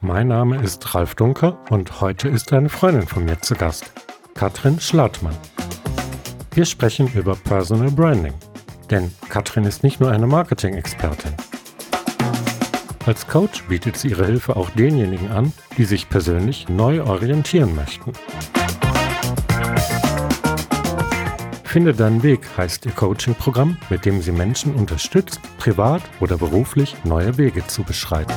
Mein Name ist Ralf Dunker und heute ist eine Freundin von mir zu Gast, Katrin Schlattmann. Wir sprechen über Personal Branding, denn Katrin ist nicht nur eine Marketing-Expertin. Als Coach bietet sie ihre Hilfe auch denjenigen an, die sich persönlich neu orientieren möchten. Finde deinen Weg heißt ihr Coaching-Programm, mit dem sie Menschen unterstützt, privat oder beruflich neue Wege zu beschreiten.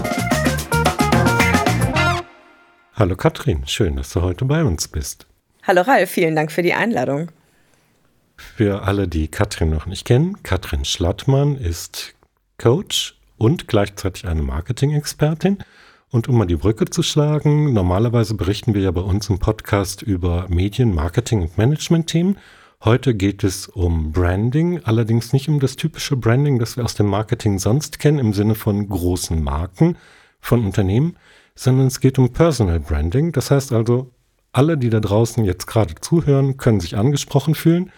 Hallo Katrin, schön, dass du heute bei uns bist. Hallo Ralf, vielen Dank für die Einladung. Für alle, die Katrin noch nicht kennen, Katrin Schlattmann ist Coach und gleichzeitig eine Marketing-Expertin. Und um mal die Brücke zu schlagen, normalerweise berichten wir ja bei uns im Podcast über Medien, Marketing und Management-Themen. Heute geht es um Branding, allerdings nicht um das typische Branding, das wir aus dem Marketing sonst kennen, im Sinne von großen Marken von Unternehmen, sondern es geht um Personal Branding. Das heißt also, alle, die da draußen jetzt gerade zuhören, können sich angesprochen fühlen.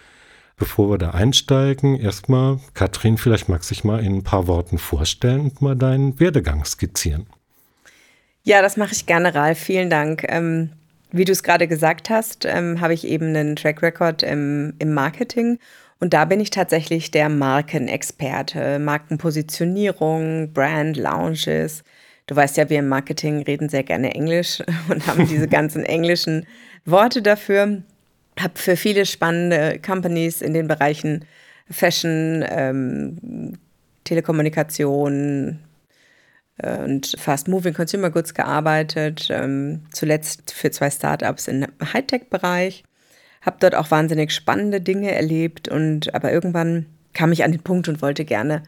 Bevor wir da einsteigen, erstmal, Katrin, vielleicht magst du dich mal in ein paar Worten vorstellen und mal deinen Werdegang skizzieren. Ja, das mache ich gerne, Ralf. Vielen Dank. Ähm, wie du es gerade gesagt hast, ähm, habe ich eben einen Track Record im, im Marketing. Und da bin ich tatsächlich der Markenexperte, Markenpositionierung, Brand, Lounges. Du weißt ja, wir im Marketing reden sehr gerne Englisch und haben diese ganzen englischen Worte dafür. Habe für viele spannende Companies in den Bereichen Fashion, ähm, Telekommunikation, und Fast Moving Consumer Goods gearbeitet, ähm, zuletzt für zwei Startups im Hightech-Bereich. Habe dort auch wahnsinnig spannende Dinge erlebt und aber irgendwann kam ich an den Punkt und wollte gerne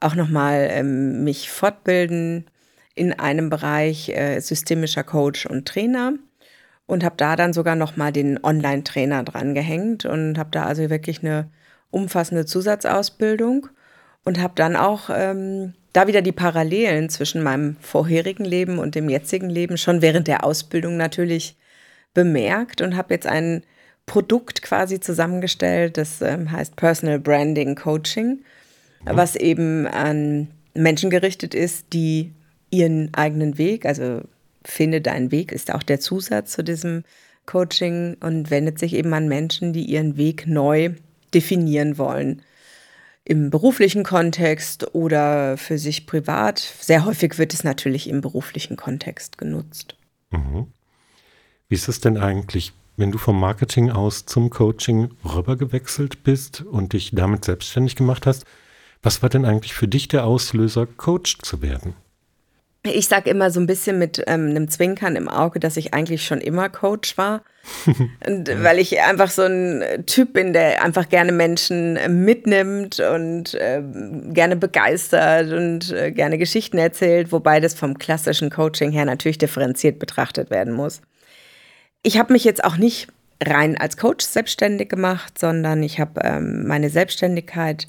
auch nochmal ähm, mich fortbilden in einem Bereich äh, systemischer Coach und Trainer und habe da dann sogar nochmal den Online-Trainer dran gehängt und habe da also wirklich eine umfassende Zusatzausbildung und habe dann auch ähm, da wieder die Parallelen zwischen meinem vorherigen Leben und dem jetzigen Leben schon während der Ausbildung natürlich bemerkt und habe jetzt ein Produkt quasi zusammengestellt, das ähm, heißt Personal Branding Coaching, was eben an Menschen gerichtet ist, die ihren eigenen Weg, also finde deinen Weg, ist auch der Zusatz zu diesem Coaching und wendet sich eben an Menschen, die ihren Weg neu definieren wollen im beruflichen Kontext oder für sich privat. Sehr häufig wird es natürlich im beruflichen Kontext genutzt. Mhm. Wie ist es denn eigentlich, wenn du vom Marketing aus zum Coaching rübergewechselt bist und dich damit selbstständig gemacht hast? Was war denn eigentlich für dich der Auslöser, Coach zu werden? Ich sage immer so ein bisschen mit ähm, einem Zwinkern im Auge, dass ich eigentlich schon immer Coach war. und, weil ich einfach so ein Typ bin, der einfach gerne Menschen äh, mitnimmt und äh, gerne begeistert und äh, gerne Geschichten erzählt, wobei das vom klassischen Coaching her natürlich differenziert betrachtet werden muss. Ich habe mich jetzt auch nicht rein als Coach selbstständig gemacht, sondern ich habe ähm, meine Selbstständigkeit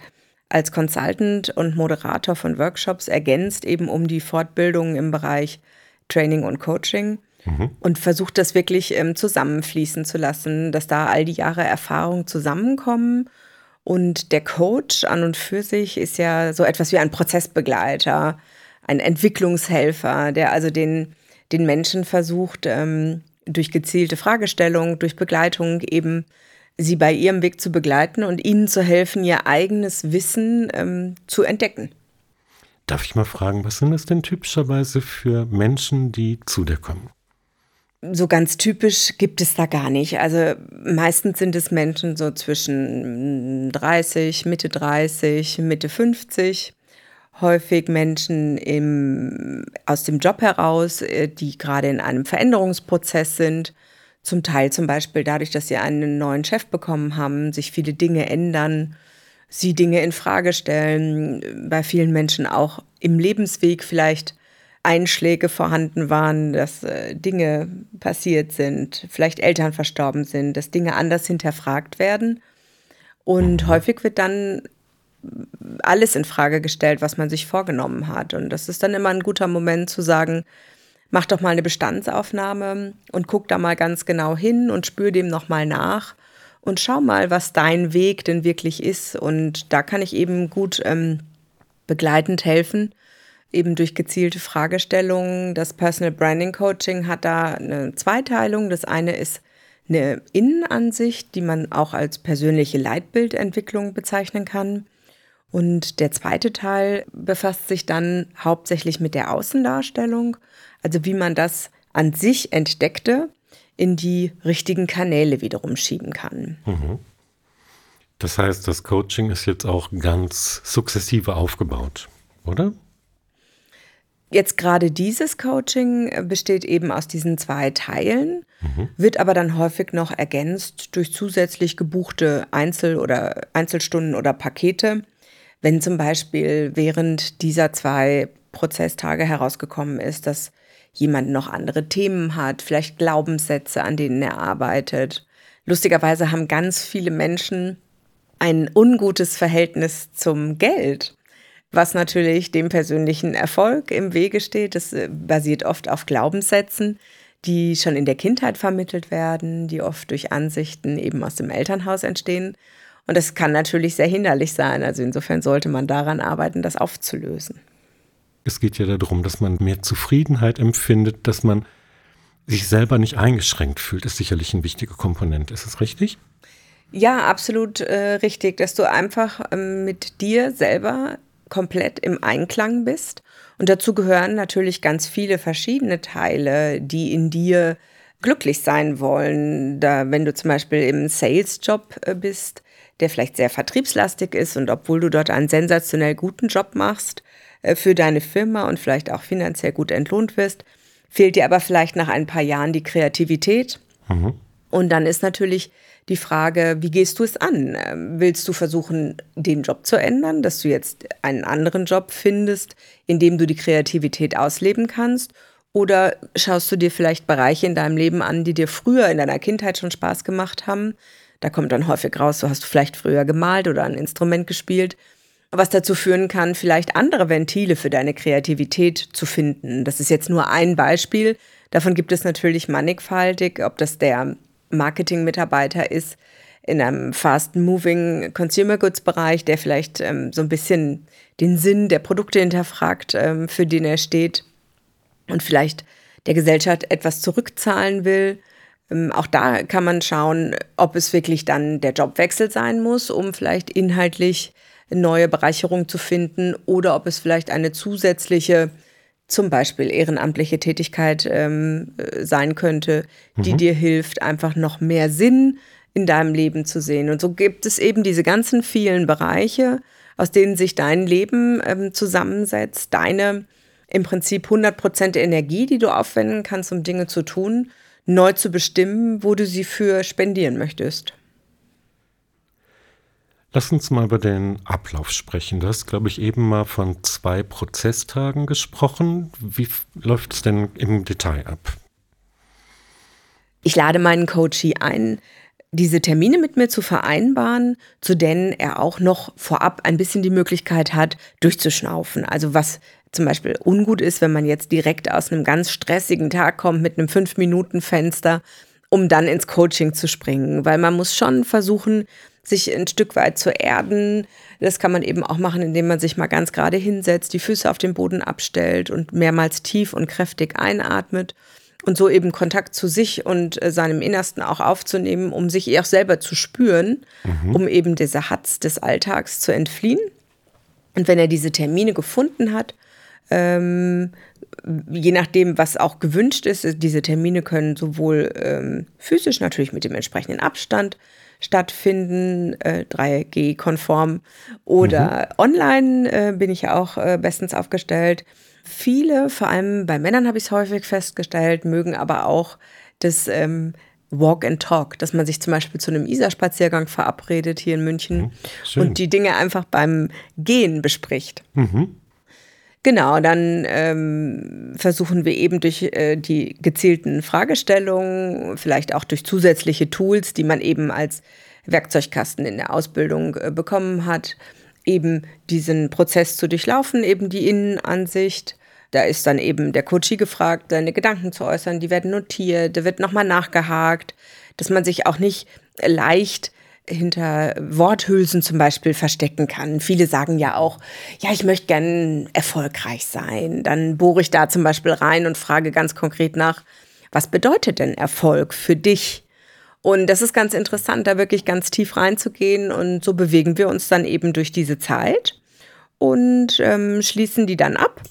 als Consultant und Moderator von Workshops ergänzt, eben um die Fortbildung im Bereich Training und Coaching mhm. und versucht das wirklich ähm, zusammenfließen zu lassen, dass da all die Jahre Erfahrung zusammenkommen. Und der Coach an und für sich ist ja so etwas wie ein Prozessbegleiter, ein Entwicklungshelfer, der also den, den Menschen versucht, ähm, durch gezielte Fragestellung, durch Begleitung eben sie bei ihrem Weg zu begleiten und ihnen zu helfen, ihr eigenes Wissen ähm, zu entdecken. Darf ich mal fragen, was sind das denn typischerweise für Menschen, die zu dir kommen? So ganz typisch gibt es da gar nicht. Also meistens sind es Menschen so zwischen 30, Mitte 30, Mitte 50. Häufig Menschen im, aus dem Job heraus, äh, die gerade in einem Veränderungsprozess sind zum Teil zum Beispiel dadurch, dass sie einen neuen Chef bekommen haben, sich viele Dinge ändern, sie Dinge in Frage stellen, bei vielen Menschen auch im Lebensweg vielleicht Einschläge vorhanden waren, dass äh, Dinge passiert sind, vielleicht Eltern verstorben sind, dass Dinge anders hinterfragt werden. Und häufig wird dann alles in Frage gestellt, was man sich vorgenommen hat. Und das ist dann immer ein guter Moment zu sagen, mach doch mal eine Bestandsaufnahme und guck da mal ganz genau hin und spür dem nochmal nach und schau mal, was dein Weg denn wirklich ist. Und da kann ich eben gut ähm, begleitend helfen, eben durch gezielte Fragestellungen. Das Personal Branding Coaching hat da eine Zweiteilung. Das eine ist eine Innenansicht, die man auch als persönliche Leitbildentwicklung bezeichnen kann. Und der zweite Teil befasst sich dann hauptsächlich mit der Außendarstellung, also wie man das an sich entdeckte in die richtigen Kanäle wiederum schieben kann. Mhm. Das heißt, das Coaching ist jetzt auch ganz sukzessive aufgebaut, oder? Jetzt gerade dieses Coaching besteht eben aus diesen zwei Teilen, mhm. wird aber dann häufig noch ergänzt durch zusätzlich gebuchte Einzel- oder Einzelstunden oder Pakete. Wenn zum Beispiel während dieser zwei Prozesstage herausgekommen ist, dass jemand noch andere Themen hat, vielleicht Glaubenssätze, an denen er arbeitet. Lustigerweise haben ganz viele Menschen ein ungutes Verhältnis zum Geld was natürlich dem persönlichen Erfolg im Wege steht. Das äh, basiert oft auf Glaubenssätzen, die schon in der Kindheit vermittelt werden, die oft durch Ansichten eben aus dem Elternhaus entstehen. Und das kann natürlich sehr hinderlich sein. Also insofern sollte man daran arbeiten, das aufzulösen. Es geht ja darum, dass man mehr Zufriedenheit empfindet, dass man sich selber nicht eingeschränkt fühlt, ist sicherlich ein wichtiger Komponent. Ist es richtig? Ja, absolut äh, richtig, dass du einfach ähm, mit dir selber komplett im Einklang bist. Und dazu gehören natürlich ganz viele verschiedene Teile, die in dir glücklich sein wollen. Da, wenn du zum Beispiel im Sales-Job äh, bist, der vielleicht sehr vertriebslastig ist und obwohl du dort einen sensationell guten Job machst äh, für deine Firma und vielleicht auch finanziell gut entlohnt wirst, fehlt dir aber vielleicht nach ein paar Jahren die Kreativität. Mhm. Und dann ist natürlich die Frage, wie gehst du es an? Ähm, willst du versuchen, den Job zu ändern, dass du jetzt einen anderen Job findest, in dem du die Kreativität ausleben kannst? Oder schaust du dir vielleicht Bereiche in deinem Leben an, die dir früher in deiner Kindheit schon Spaß gemacht haben? Da kommt dann häufig raus, du hast vielleicht früher gemalt oder ein Instrument gespielt, was dazu führen kann, vielleicht andere Ventile für deine Kreativität zu finden. Das ist jetzt nur ein Beispiel. Davon gibt es natürlich mannigfaltig, ob das der Marketing-Mitarbeiter ist in einem fast-moving Consumer Goods-Bereich, der vielleicht ähm, so ein bisschen den Sinn der Produkte hinterfragt, ähm, für den er steht und vielleicht der Gesellschaft etwas zurückzahlen will. Ähm, auch da kann man schauen, ob es wirklich dann der Jobwechsel sein muss, um vielleicht inhaltlich neue Bereicherung zu finden oder ob es vielleicht eine zusätzliche zum Beispiel ehrenamtliche Tätigkeit ähm, äh, sein könnte, die mhm. dir hilft, einfach noch mehr Sinn in deinem Leben zu sehen. Und so gibt es eben diese ganzen vielen Bereiche, aus denen sich dein Leben ähm, zusammensetzt, deine im Prinzip 100% Energie, die du aufwenden kannst, um Dinge zu tun, neu zu bestimmen, wo du sie für spendieren möchtest. Lass uns mal über den Ablauf sprechen. Du hast, glaube ich, eben mal von zwei Prozesstagen gesprochen. Wie läuft es denn im Detail ab? Ich lade meinen Coachie ein, diese Termine mit mir zu vereinbaren, zu denen er auch noch vorab ein bisschen die Möglichkeit hat, durchzuschnaufen. Also was zum Beispiel ungut ist, wenn man jetzt direkt aus einem ganz stressigen Tag kommt mit einem Fünf-Minuten-Fenster, um dann ins Coaching zu springen. Weil man muss schon versuchen, sich ein Stück weit zu erden. Das kann man eben auch machen, indem man sich mal ganz gerade hinsetzt, die Füße auf den Boden abstellt und mehrmals tief und kräftig einatmet und so eben Kontakt zu sich und äh, seinem Innersten auch aufzunehmen, um sich auch selber zu spüren, mhm. um eben dieser Hatz des Alltags zu entfliehen. Und wenn er diese Termine gefunden hat, ähm, je nachdem, was auch gewünscht ist, diese Termine können sowohl ähm, physisch natürlich mit dem entsprechenden Abstand stattfinden, äh, 3G-konform oder mhm. online äh, bin ich ja auch äh, bestens aufgestellt. Viele, vor allem bei Männern habe ich es häufig festgestellt, mögen aber auch das ähm, Walk and Talk, dass man sich zum Beispiel zu einem Isar-Spaziergang verabredet hier in München mhm. und die Dinge einfach beim Gehen bespricht. Mhm. Genau, dann ähm, versuchen wir eben durch äh, die gezielten Fragestellungen, vielleicht auch durch zusätzliche Tools, die man eben als Werkzeugkasten in der Ausbildung äh, bekommen hat, eben diesen Prozess zu durchlaufen, eben die Innenansicht. Da ist dann eben der Coachie gefragt, seine Gedanken zu äußern, die werden notiert, da wird nochmal nachgehakt, dass man sich auch nicht leicht hinter Worthülsen zum Beispiel verstecken kann. Viele sagen ja auch, ja, ich möchte gern erfolgreich sein. Dann bohre ich da zum Beispiel rein und frage ganz konkret nach, was bedeutet denn Erfolg für dich? Und das ist ganz interessant, da wirklich ganz tief reinzugehen. Und so bewegen wir uns dann eben durch diese Zeit und ähm, schließen die dann ab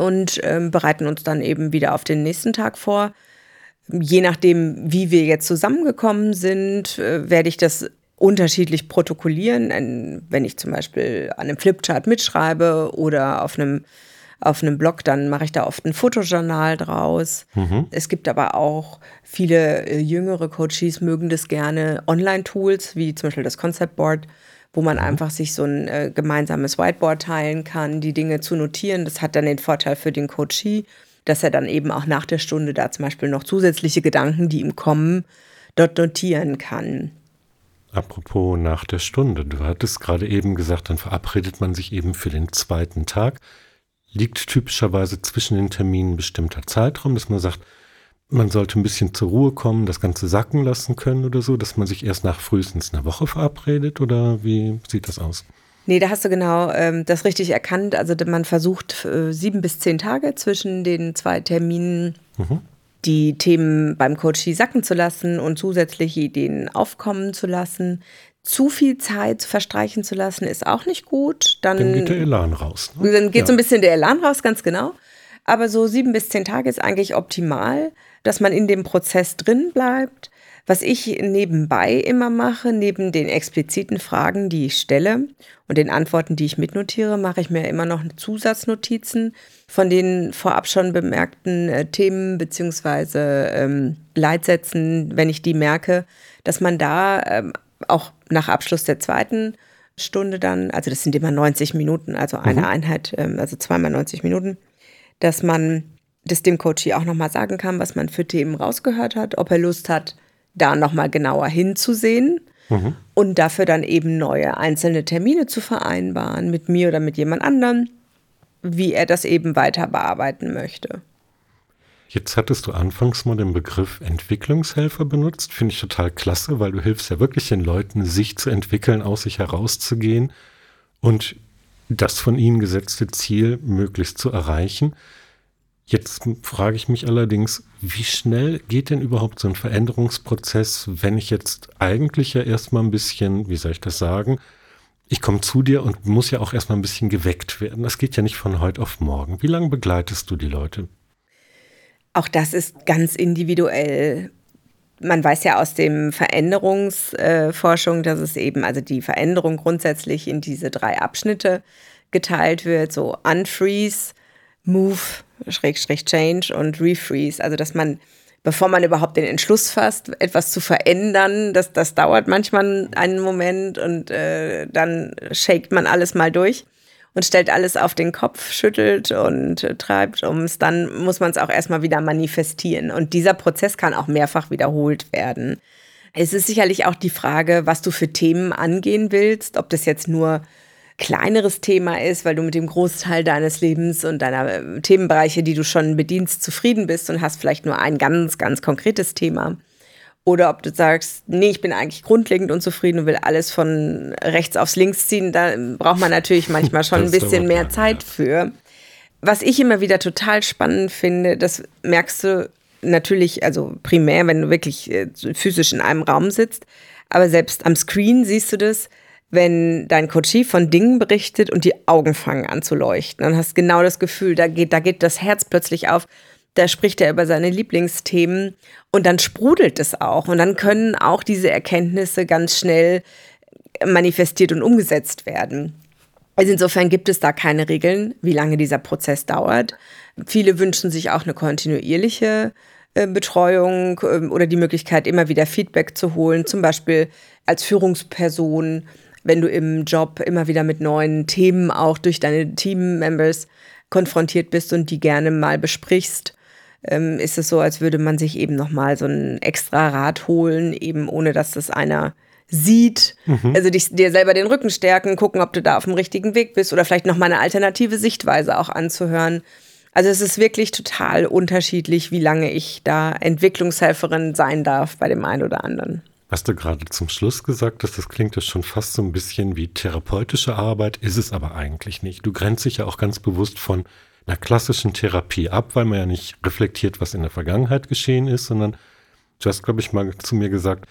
und ähm, bereiten uns dann eben wieder auf den nächsten Tag vor. Je nachdem, wie wir jetzt zusammengekommen sind, äh, werde ich das unterschiedlich protokollieren. Wenn ich zum Beispiel an einem Flipchart mitschreibe oder auf einem, auf einem Blog, dann mache ich da oft ein Fotojournal draus. Mhm. Es gibt aber auch viele äh, jüngere Coaches mögen das gerne Online-Tools, wie zum Beispiel das Concept Board, wo man mhm. einfach sich so ein äh, gemeinsames Whiteboard teilen kann, die Dinge zu notieren. Das hat dann den Vorteil für den Coachee, dass er dann eben auch nach der Stunde da zum Beispiel noch zusätzliche Gedanken, die ihm kommen, dort notieren kann. Apropos nach der Stunde, du hattest gerade eben gesagt, dann verabredet man sich eben für den zweiten Tag. Liegt typischerweise zwischen den Terminen bestimmter Zeitraum, dass man sagt, man sollte ein bisschen zur Ruhe kommen, das Ganze sacken lassen können oder so, dass man sich erst nach frühestens einer Woche verabredet oder wie sieht das aus? Nee, da hast du genau ähm, das richtig erkannt. Also man versucht äh, sieben bis zehn Tage zwischen den zwei Terminen mhm. die Themen beim Coachie sacken zu lassen und zusätzliche Ideen aufkommen zu lassen. Zu viel Zeit verstreichen zu lassen, ist auch nicht gut. Dann, dann geht der Elan raus. Ne? Dann geht ja. so ein bisschen der Elan raus, ganz genau. Aber so sieben bis zehn Tage ist eigentlich optimal, dass man in dem Prozess drin bleibt was ich nebenbei immer mache, neben den expliziten Fragen, die ich stelle und den Antworten, die ich mitnotiere, mache ich mir immer noch Zusatznotizen von den vorab schon bemerkten äh, Themen beziehungsweise ähm, Leitsätzen, wenn ich die merke, dass man da ähm, auch nach Abschluss der zweiten Stunde dann, also das sind immer 90 Minuten, also eine mhm. Einheit, ähm, also zweimal 90 Minuten, dass man das dem Coachie auch nochmal sagen kann, was man für Themen rausgehört hat, ob er Lust hat, da nochmal genauer hinzusehen mhm. und dafür dann eben neue einzelne Termine zu vereinbaren mit mir oder mit jemand anderem, wie er das eben weiter bearbeiten möchte. Jetzt hattest du anfangs mal den Begriff Entwicklungshelfer benutzt. Finde ich total klasse, weil du hilfst ja wirklich den Leuten, sich zu entwickeln, aus sich herauszugehen und das von ihnen gesetzte Ziel möglichst zu erreichen. Jetzt frage ich mich allerdings, wie schnell geht denn überhaupt so ein Veränderungsprozess, wenn ich jetzt eigentlich ja erstmal ein bisschen, wie soll ich das sagen, ich komme zu dir und muss ja auch erstmal ein bisschen geweckt werden. Das geht ja nicht von heute auf morgen. Wie lange begleitest du die Leute? Auch das ist ganz individuell. Man weiß ja aus dem Veränderungsforschung, dass es eben, also die Veränderung grundsätzlich in diese drei Abschnitte geteilt wird, so Unfreeze, Move, Schrägstrich Change und Refreeze. Also, dass man, bevor man überhaupt den Entschluss fasst, etwas zu verändern, das, das dauert manchmal einen Moment und äh, dann shakt man alles mal durch und stellt alles auf den Kopf, schüttelt und äh, treibt ums. Dann muss man es auch erstmal wieder manifestieren. Und dieser Prozess kann auch mehrfach wiederholt werden. Es ist sicherlich auch die Frage, was du für Themen angehen willst, ob das jetzt nur kleineres Thema ist, weil du mit dem Großteil deines Lebens und deiner äh, Themenbereiche, die du schon bedienst, zufrieden bist und hast vielleicht nur ein ganz, ganz konkretes Thema. Oder ob du sagst, nee, ich bin eigentlich grundlegend unzufrieden und will alles von rechts aufs links ziehen, da braucht man natürlich manchmal schon ein bisschen mehr Zeit für. Was ich immer wieder total spannend finde, das merkst du natürlich, also primär, wenn du wirklich äh, physisch in einem Raum sitzt, aber selbst am Screen siehst du das, wenn dein Coachie von Dingen berichtet und die Augen fangen an zu leuchten. Dann hast genau das Gefühl, da geht, da geht das Herz plötzlich auf. Da spricht er über seine Lieblingsthemen und dann sprudelt es auch. Und dann können auch diese Erkenntnisse ganz schnell manifestiert und umgesetzt werden. Also insofern gibt es da keine Regeln, wie lange dieser Prozess dauert. Viele wünschen sich auch eine kontinuierliche äh, Betreuung ähm, oder die Möglichkeit, immer wieder Feedback zu holen, zum Beispiel als Führungsperson wenn du im Job immer wieder mit neuen Themen auch durch deine Team-Members konfrontiert bist und die gerne mal besprichst, ähm, ist es so, als würde man sich eben nochmal so ein extra Rad holen, eben ohne dass das einer sieht. Mhm. Also dich, dir selber den Rücken stärken, gucken, ob du da auf dem richtigen Weg bist oder vielleicht nochmal eine alternative Sichtweise auch anzuhören. Also es ist wirklich total unterschiedlich, wie lange ich da Entwicklungshelferin sein darf bei dem einen oder anderen. Was du gerade zum Schluss gesagt hast, das klingt ja schon fast so ein bisschen wie therapeutische Arbeit, ist es aber eigentlich nicht. Du grenzt dich ja auch ganz bewusst von einer klassischen Therapie ab, weil man ja nicht reflektiert, was in der Vergangenheit geschehen ist, sondern du hast, glaube ich, mal zu mir gesagt,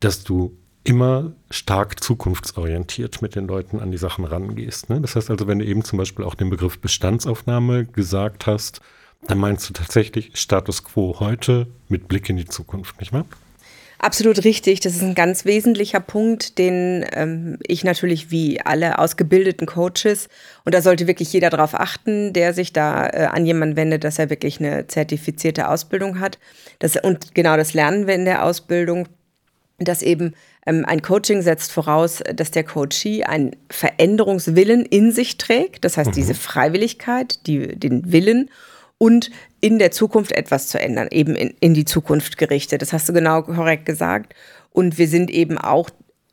dass du immer stark zukunftsorientiert mit den Leuten an die Sachen rangehst. Ne? Das heißt also, wenn du eben zum Beispiel auch den Begriff Bestandsaufnahme gesagt hast, dann meinst du tatsächlich Status quo heute mit Blick in die Zukunft, nicht wahr? Absolut richtig. Das ist ein ganz wesentlicher Punkt, den ähm, ich natürlich wie alle ausgebildeten Coaches, und da sollte wirklich jeder darauf achten, der sich da äh, an jemanden wendet, dass er wirklich eine zertifizierte Ausbildung hat. Das, und genau das lernen wir in der Ausbildung, dass eben ähm, ein Coaching setzt voraus, dass der Coachee einen Veränderungswillen in sich trägt. Das heißt, mhm. diese Freiwilligkeit, die, den Willen und in der Zukunft etwas zu ändern, eben in, in die Zukunft gerichtet. Das hast du genau korrekt gesagt. Und wir sind eben auch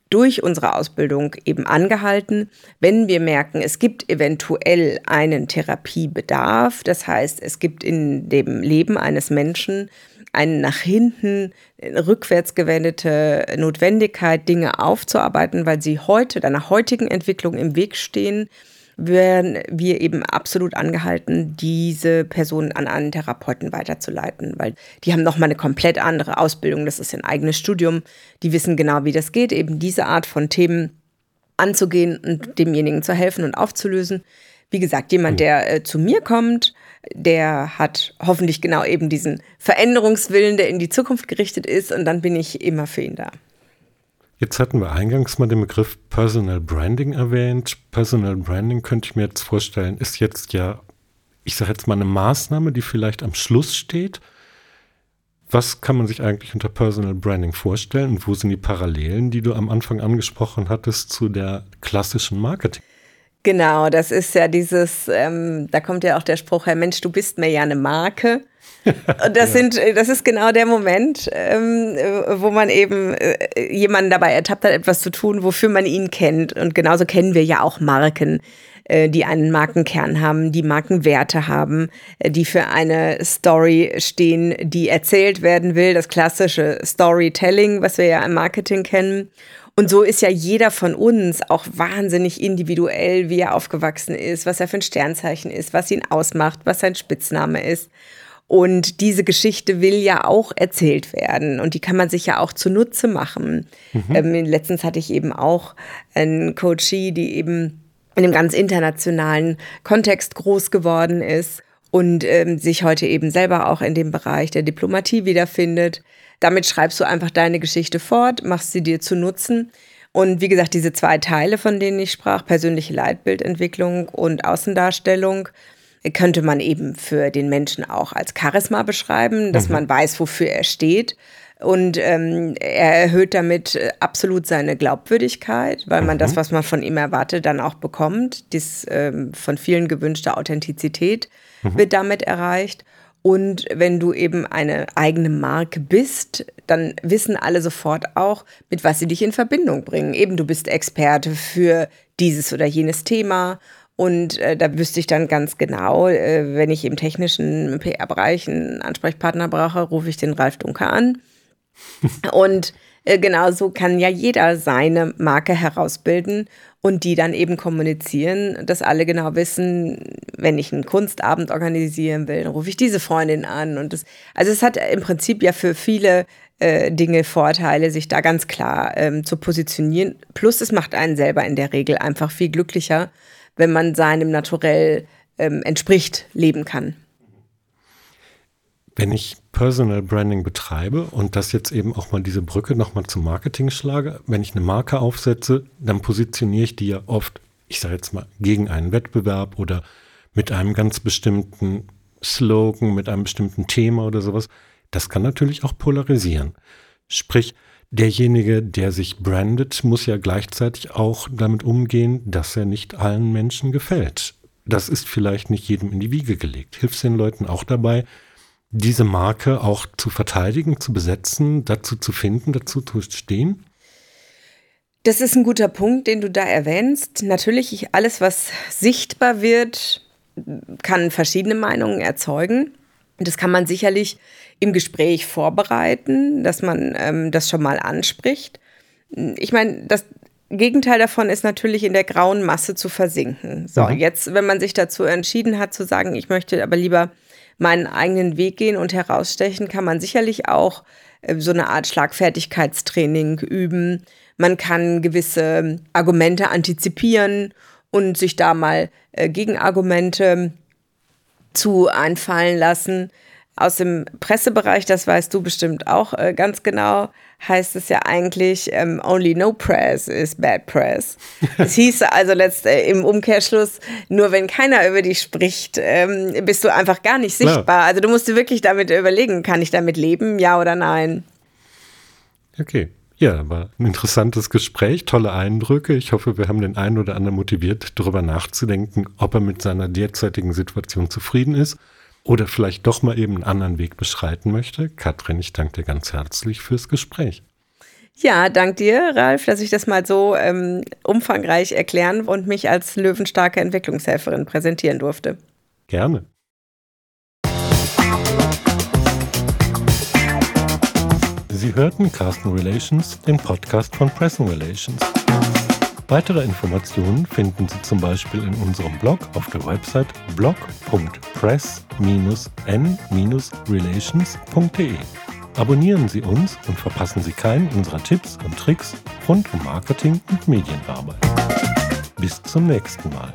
durch unsere Ausbildung eben angehalten, wenn wir merken, es gibt eventuell einen Therapiebedarf, das heißt, es gibt in dem Leben eines Menschen eine nach hinten rückwärts gewendete Notwendigkeit, Dinge aufzuarbeiten, weil sie heute, deiner heutigen Entwicklung im Weg stehen, werden wir eben absolut angehalten, diese Personen an einen Therapeuten weiterzuleiten, weil die haben nochmal eine komplett andere Ausbildung, das ist ein eigenes Studium, die wissen genau, wie das geht, eben diese Art von Themen anzugehen und demjenigen zu helfen und aufzulösen. Wie gesagt, jemand, hm. der äh, zu mir kommt, der hat hoffentlich genau eben diesen Veränderungswillen, der in die Zukunft gerichtet ist und dann bin ich immer für ihn da. Jetzt hatten wir eingangs mal den Begriff Personal Branding erwähnt. Personal Branding könnte ich mir jetzt vorstellen, ist jetzt ja, ich sage jetzt mal eine Maßnahme, die vielleicht am Schluss steht. Was kann man sich eigentlich unter Personal Branding vorstellen und wo sind die Parallelen, die du am Anfang angesprochen hattest zu der klassischen Marketing? Genau, das ist ja dieses, ähm, da kommt ja auch der Spruch, Herr Mensch, du bist mir ja eine Marke. Und das ja. sind, das ist genau der Moment, ähm, wo man eben äh, jemanden dabei ertappt hat, etwas zu tun, wofür man ihn kennt. Und genauso kennen wir ja auch Marken, äh, die einen Markenkern haben, die Markenwerte haben, äh, die für eine Story stehen, die erzählt werden will, das klassische Storytelling, was wir ja im Marketing kennen. Und so ist ja jeder von uns auch wahnsinnig individuell, wie er aufgewachsen ist, was er für ein Sternzeichen ist, was ihn ausmacht, was sein Spitzname ist. Und diese Geschichte will ja auch erzählt werden und die kann man sich ja auch zunutze machen. Mhm. Ähm, letztens hatte ich eben auch einen Coachie, die eben in einem ganz internationalen Kontext groß geworden ist und ähm, sich heute eben selber auch in dem Bereich der Diplomatie wiederfindet. Damit schreibst du einfach deine Geschichte fort, machst sie dir zu Nutzen. Und wie gesagt, diese zwei Teile, von denen ich sprach, persönliche Leitbildentwicklung und Außendarstellung, könnte man eben für den Menschen auch als Charisma beschreiben, dass mhm. man weiß, wofür er steht. Und ähm, er erhöht damit äh, absolut seine Glaubwürdigkeit, weil man mhm. das, was man von ihm erwartet, dann auch bekommt. Dies ähm, von vielen gewünschte Authentizität mhm. wird damit erreicht. Und wenn du eben eine eigene Marke bist, dann wissen alle sofort auch, mit was sie dich in Verbindung bringen. Eben, du bist Experte für dieses oder jenes Thema und äh, da wüsste ich dann ganz genau, äh, wenn ich im technischen PR-Bereich einen Ansprechpartner brauche, rufe ich den Ralf Dunker an. und äh, genauso kann ja jeder seine Marke herausbilden und die dann eben kommunizieren, dass alle genau wissen, wenn ich einen Kunstabend organisieren will, dann rufe ich diese Freundin an. Und das, also es hat im Prinzip ja für viele äh, Dinge Vorteile, sich da ganz klar ähm, zu positionieren. Plus es macht einen selber in der Regel einfach viel glücklicher wenn man seinem Naturell ähm, entspricht, leben kann. Wenn ich Personal Branding betreibe und das jetzt eben auch mal diese Brücke nochmal zum Marketing schlage, wenn ich eine Marke aufsetze, dann positioniere ich die ja oft, ich sage jetzt mal, gegen einen Wettbewerb oder mit einem ganz bestimmten Slogan, mit einem bestimmten Thema oder sowas. Das kann natürlich auch polarisieren. Sprich, derjenige, der sich brandet, muss ja gleichzeitig auch damit umgehen, dass er nicht allen Menschen gefällt. Das ist vielleicht nicht jedem in die Wiege gelegt. Hilft den Leuten auch dabei, diese Marke auch zu verteidigen, zu besetzen, dazu zu finden, dazu zu stehen? Das ist ein guter Punkt, den du da erwähnst. Natürlich, alles, was sichtbar wird, kann verschiedene Meinungen erzeugen. Das kann man sicherlich im Gespräch vorbereiten, dass man ähm, das schon mal anspricht. Ich meine, das Gegenteil davon ist natürlich in der grauen Masse zu versinken. So, mhm. jetzt, wenn man sich dazu entschieden hat zu sagen, ich möchte aber lieber meinen eigenen Weg gehen und herausstechen, kann man sicherlich auch äh, so eine Art Schlagfertigkeitstraining üben. Man kann gewisse Argumente antizipieren und sich da mal äh, Gegenargumente zu einfallen lassen. Aus dem Pressebereich, das weißt du bestimmt auch äh, ganz genau, heißt es ja eigentlich, ähm, only no press is bad press. Es hieß also letzt, äh, im Umkehrschluss, nur wenn keiner über dich spricht, ähm, bist du einfach gar nicht sichtbar. Klar. Also du musst dir wirklich damit überlegen, kann ich damit leben, ja oder nein? Okay. Ja, war ein interessantes Gespräch, tolle Eindrücke. Ich hoffe, wir haben den einen oder anderen motiviert, darüber nachzudenken, ob er mit seiner derzeitigen Situation zufrieden ist oder vielleicht doch mal eben einen anderen Weg beschreiten möchte. Katrin, ich danke dir ganz herzlich fürs Gespräch. Ja, dank dir, Ralf, dass ich das mal so ähm, umfangreich erklären und mich als löwenstarke Entwicklungshelferin präsentieren durfte. Gerne. Sie hörten Carsten Relations, den Podcast von Pressing Relations. Weitere Informationen finden Sie zum Beispiel in unserem Blog auf der Website blog.press-n-relations.de. Abonnieren Sie uns und verpassen Sie keinen unserer Tipps und Tricks rund um Marketing und Medienarbeit. Bis zum nächsten Mal.